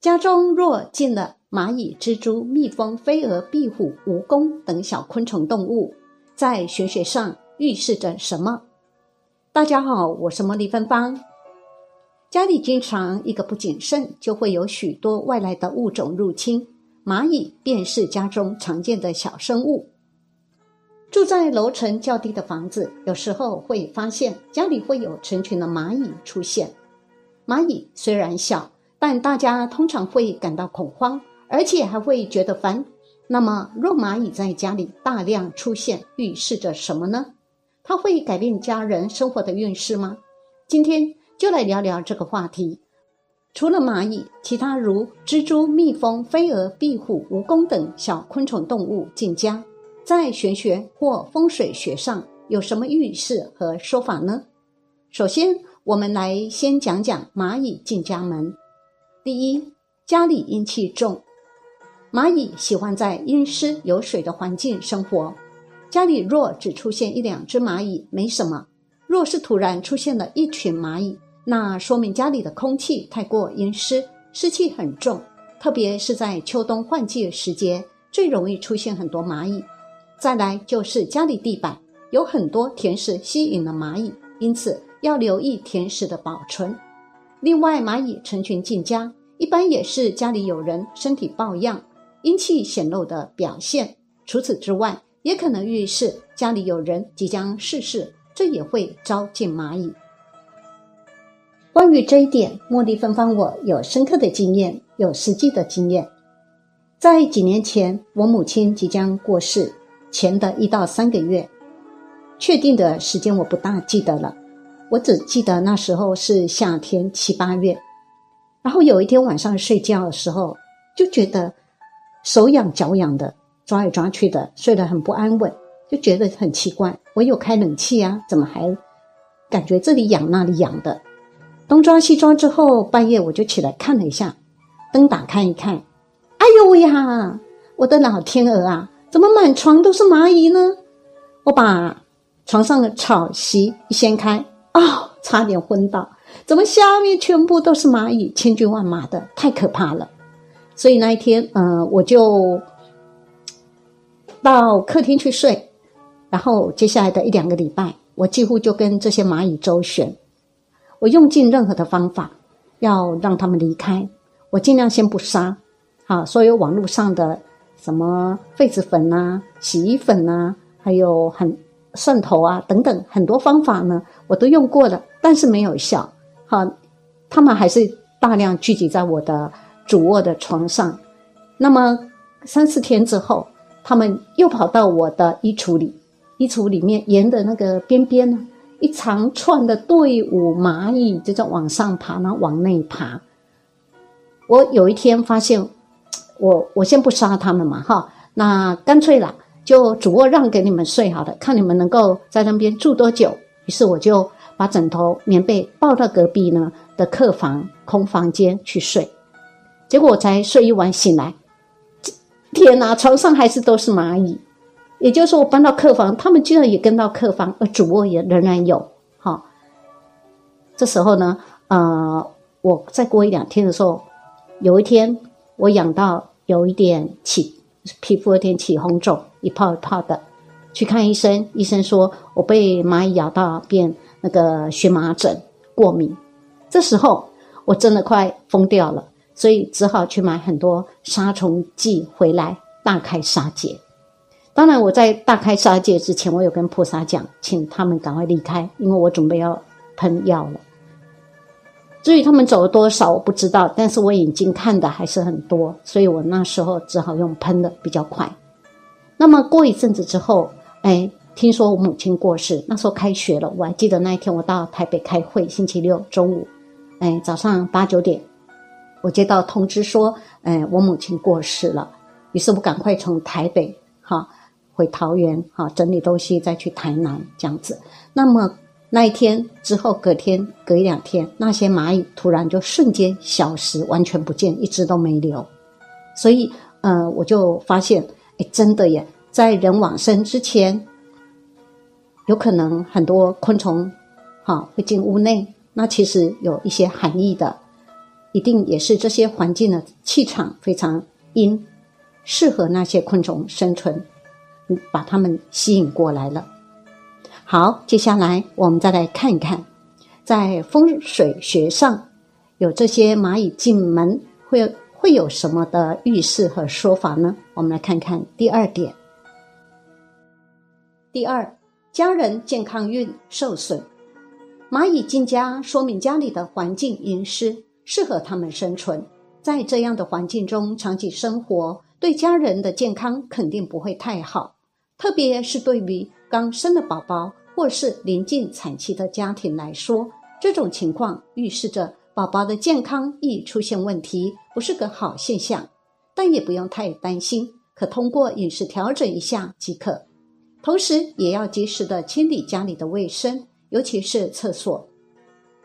家中若进了蚂蚁、蜘蛛、蜜蜂、飞蛾、壁虎、蜈蚣等小昆虫动物，在玄学上预示着什么？大家好，我是茉莉芬芳。家里经常一个不谨慎，就会有许多外来的物种入侵。蚂蚁便是家中常见的小生物。住在楼层较低的房子，有时候会发现家里会有成群的蚂蚁出现。蚂蚁虽然小，但大家通常会感到恐慌，而且还会觉得烦。那么，若蚂蚁在家里大量出现，预示着什么呢？它会改变家人生活的运势吗？今天就来聊聊这个话题。除了蚂蚁，其他如蜘蛛、蜜蜂、飞蛾、壁虎、蜈蚣等小昆虫动物进家。在玄学或风水学上有什么预示和说法呢？首先，我们来先讲讲蚂蚁进家门。第一，家里阴气重，蚂蚁喜欢在阴湿有水的环境生活。家里若只出现一两只蚂蚁，没什么；若是突然出现了一群蚂蚁，那说明家里的空气太过阴湿，湿气很重，特别是在秋冬换季时节，最容易出现很多蚂蚁。再来就是家里地板有很多甜食吸引了蚂蚁，因此要留意甜食的保存。另外，蚂蚁成群进家，一般也是家里有人身体抱恙、阴气显露的表现。除此之外，也可能预示家里有人即将逝世，这也会招进蚂蚁。关于这一点，茉莉芬芳我有深刻的经验，有实际的经验。在几年前，我母亲即将过世。前的一到三个月，确定的时间我不大记得了，我只记得那时候是夏天七八月。然后有一天晚上睡觉的时候，就觉得手痒脚痒的，抓来抓去的，睡得很不安稳，就觉得很奇怪。我有开冷气啊，怎么还感觉这里痒那里痒的？东抓西抓之后，半夜我就起来看了一下，灯打开一看，哎呦喂呀，我的老天鹅啊！怎么满床都是蚂蚁呢？我把床上的草席一掀开，啊，差点昏倒！怎么下面全部都是蚂蚁，千军万马的，太可怕了！所以那一天，嗯，我就到客厅去睡。然后接下来的一两个礼拜，我几乎就跟这些蚂蚁周旋。我用尽任何的方法，要让他们离开。我尽量先不杀，好，所有网络上的。什么痱子粉呐、洗衣粉呐，还有很蒜头啊等等很多方法呢，我都用过了，但是没有效。好，他们还是大量聚集在我的主卧的床上。那么三四天之后，他们又跑到我的衣橱里，衣橱里面沿着那个边边呢，一长串的队伍蚂蚁就在往上爬，然后往内爬。我有一天发现。我我先不杀他们嘛，哈，那干脆了，就主卧让给你们睡好了，看你们能够在那边住多久。于是我就把枕头、棉被抱到隔壁呢的客房空房间去睡。结果我才睡一晚醒来，天哪，床上还是都是蚂蚁。也就是说，我搬到客房，他们居然也跟到客房，而主卧也仍然有。哈，这时候呢，呃，我再过一两天的时候，有一天。我痒到有一点起皮肤有点起红肿，一泡一泡的，去看医生，医生说我被蚂蚁咬到变那个荨麻疹过敏。这时候我真的快疯掉了，所以只好去买很多杀虫剂回来大开杀戒。当然我在大开杀戒之前，我有跟菩萨讲，请他们赶快离开，因为我准备要喷药了。至于他们走了多少，我不知道，但是我眼睛看的还是很多，所以我那时候只好用喷的比较快。那么过一阵子之后，哎，听说我母亲过世，那时候开学了，我还记得那一天我到台北开会，星期六中午，哎，早上八九点，我接到通知说，哎，我母亲过世了，于是我赶快从台北哈回桃园哈整理东西，再去台南这样子。那么。那一天之后，隔天、隔一两天，那些蚂蚁突然就瞬间消失，完全不见，一只都没留。所以，呃，我就发现，哎，真的耶，在人往生之前，有可能很多昆虫，哈，会进屋内。那其实有一些含义的。一定也是这些环境的气场非常阴，适合那些昆虫生存，把它们吸引过来了。好，接下来我们再来看一看，在风水学上有这些蚂蚁进门会会有什么的预示和说法呢？我们来看看第二点。第二，家人健康运受损，蚂蚁进家说明家里的环境阴湿，适合它们生存。在这样的环境中长期生活，对家人的健康肯定不会太好，特别是对于刚生的宝宝或是临近产期的家庭来说，这种情况预示着宝宝的健康易出现问题，不是个好现象。但也不用太担心，可通过饮食调整一下即可。同时，也要及时的清理家里的卫生，尤其是厕所，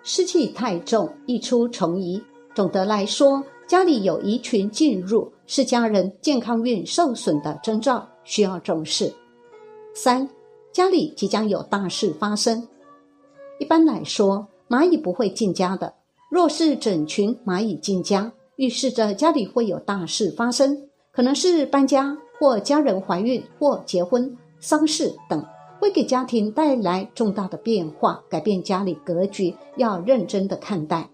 湿气太重易出虫蚁。总的来说，家里有蚁群进入，是家人健康运受损的征兆，需要重视。三，家里即将有大事发生。一般来说，蚂蚁不会进家的。若是整群蚂蚁进家，预示着家里会有大事发生，可能是搬家，或家人怀孕，或结婚。丧事等会给家庭带来重大的变化，改变家里格局，要认真的看待。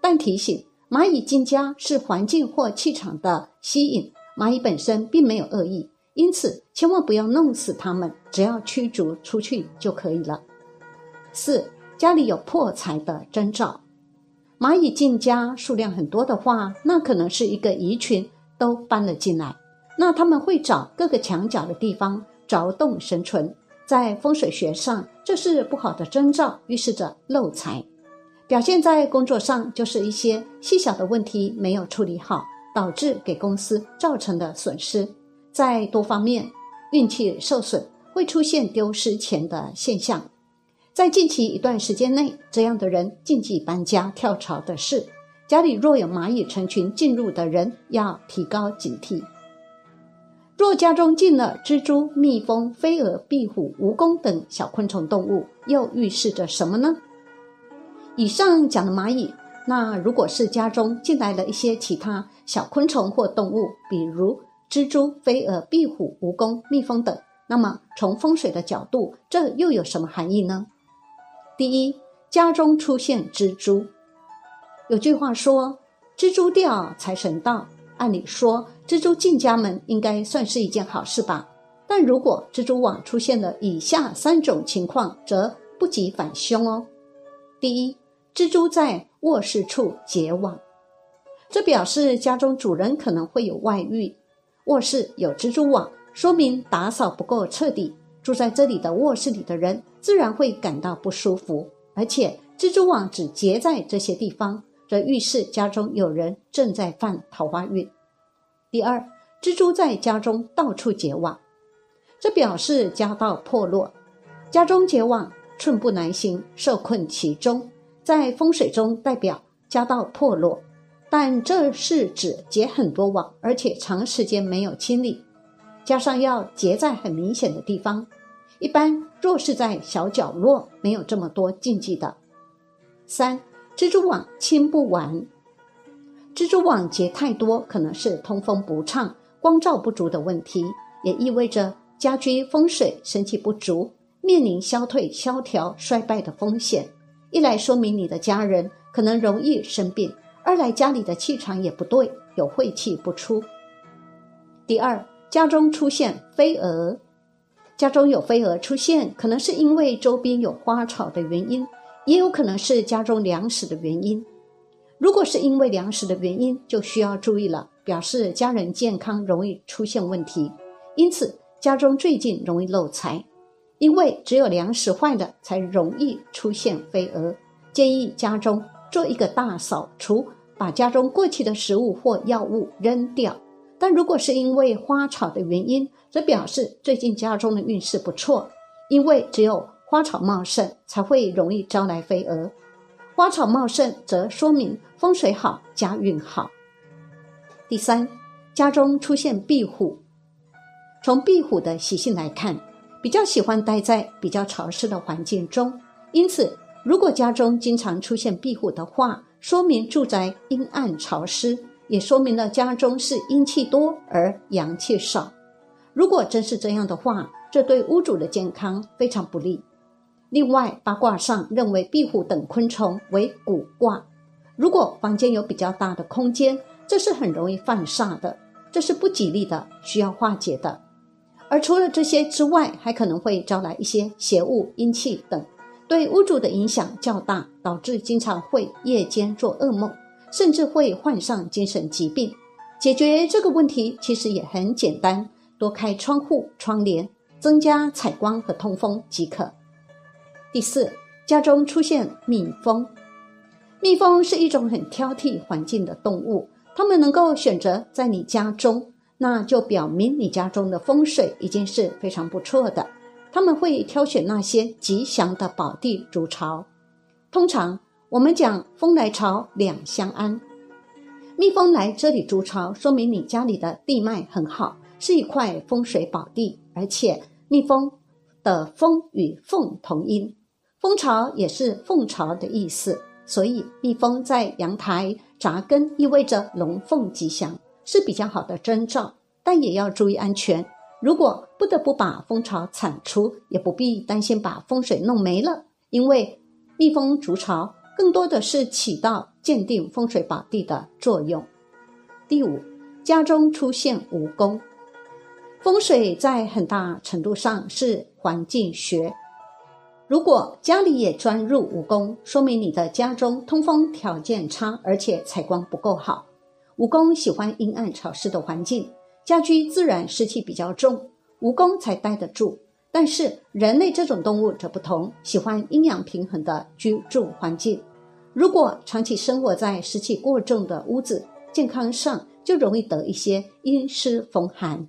但提醒，蚂蚁进家是环境或气场的吸引，蚂蚁本身并没有恶意，因此千万不要弄死它们，只要驱逐出去就可以了。四，家里有破财的征兆，蚂蚁进家数量很多的话，那可能是一个蚁群都搬了进来，那他们会找各个墙角的地方。着动生存，在风水学上，这是不好的征兆，预示着漏财。表现在工作上，就是一些细小的问题没有处理好，导致给公司造成的损失。在多方面，运气受损，会出现丢失钱的现象。在近期一段时间内，这样的人禁忌搬家跳槽的事。家里若有蚂蚁成群进入的人，要提高警惕。若家中进了蜘蛛、蜜蜂、飞蛾、壁虎、蜈蚣等小昆虫动物，又预示着什么呢？以上讲的蚂蚁，那如果是家中进来了一些其他小昆虫或动物，比如蜘蛛、飞蛾、壁虎、蜈蚣、蜜蜂等，那么从风水的角度，这又有什么含义呢？第一，家中出现蜘蛛，有句话说：“蜘蛛掉，财神到。”按理说，蜘蛛进家门应该算是一件好事吧？但如果蜘蛛网出现了以下三种情况，则不及反凶哦。第一，蜘蛛在卧室处结网，这表示家中主人可能会有外遇。卧室有蜘蛛网，说明打扫不够彻底，住在这里的卧室里的人自然会感到不舒服。而且，蜘蛛网只结在这些地方。则预示家中有人正在犯桃花运。第二，蜘蛛在家中到处结网，这表示家道破落，家中结网寸步难行，受困其中，在风水中代表家道破落。但这是指结很多网，而且长时间没有清理，加上要结在很明显的地方。一般若是在小角落，没有这么多禁忌的。三。蜘蛛网清不完，蜘蛛网结太多，可能是通风不畅、光照不足的问题，也意味着家居风水生气不足，面临消退、萧条、衰败的风险。一来说明你的家人可能容易生病，二来家里的气场也不对，有晦气不出。第二，家中出现飞蛾，家中有飞蛾出现，可能是因为周边有花草的原因。也有可能是家中粮食的原因。如果是因为粮食的原因，就需要注意了，表示家人健康容易出现问题。因此，家中最近容易漏财，因为只有粮食坏了，才容易出现飞蛾。建议家中做一个大扫除，把家中过期的食物或药物扔掉。但如果是因为花草的原因，则表示最近家中的运势不错，因为只有。花草茂盛才会容易招来飞蛾，花草茂盛则说明风水好，家运好。第三，家中出现壁虎，从壁虎的习性来看，比较喜欢待在比较潮湿的环境中，因此如果家中经常出现壁虎的话，说明住宅阴暗潮湿，也说明了家中是阴气多而阳气少。如果真是这样的话，这对屋主的健康非常不利。另外，八卦上认为壁虎等昆虫为蛊卦，如果房间有比较大的空间，这是很容易犯煞的，这是不吉利的，需要化解的。而除了这些之外，还可能会招来一些邪物、阴气等，对屋主的影响较大，导致经常会夜间做噩梦，甚至会患上精神疾病。解决这个问题其实也很简单，多开窗户、窗帘，增加采光和通风即可。第四，家中出现蜜蜂。蜜蜂是一种很挑剔环境的动物，它们能够选择在你家中，那就表明你家中的风水已经是非常不错的。他们会挑选那些吉祥的宝地筑巢。通常我们讲风来巢两相安，蜜蜂来这里筑巢，说明你家里的地脉很好，是一块风水宝地，而且蜜蜂的蜂与凤同音。蜂巢也是凤巢的意思，所以蜜蜂在阳台扎根，意味着龙凤吉祥，是比较好的征兆。但也要注意安全，如果不得不把蜂巢铲除，也不必担心把风水弄没了，因为蜜蜂筑巢更多的是起到鉴定风水宝地的作用。第五，家中出现蜈蚣，风水在很大程度上是环境学。如果家里也钻入蜈蚣，说明你的家中通风条件差，而且采光不够好。蜈蚣喜欢阴暗潮湿的环境，家居自然湿气比较重，蜈蚣才待得住。但是人类这种动物则不同，喜欢阴阳平衡的居住环境。如果长期生活在湿气过重的屋子，健康上就容易得一些阴湿风寒。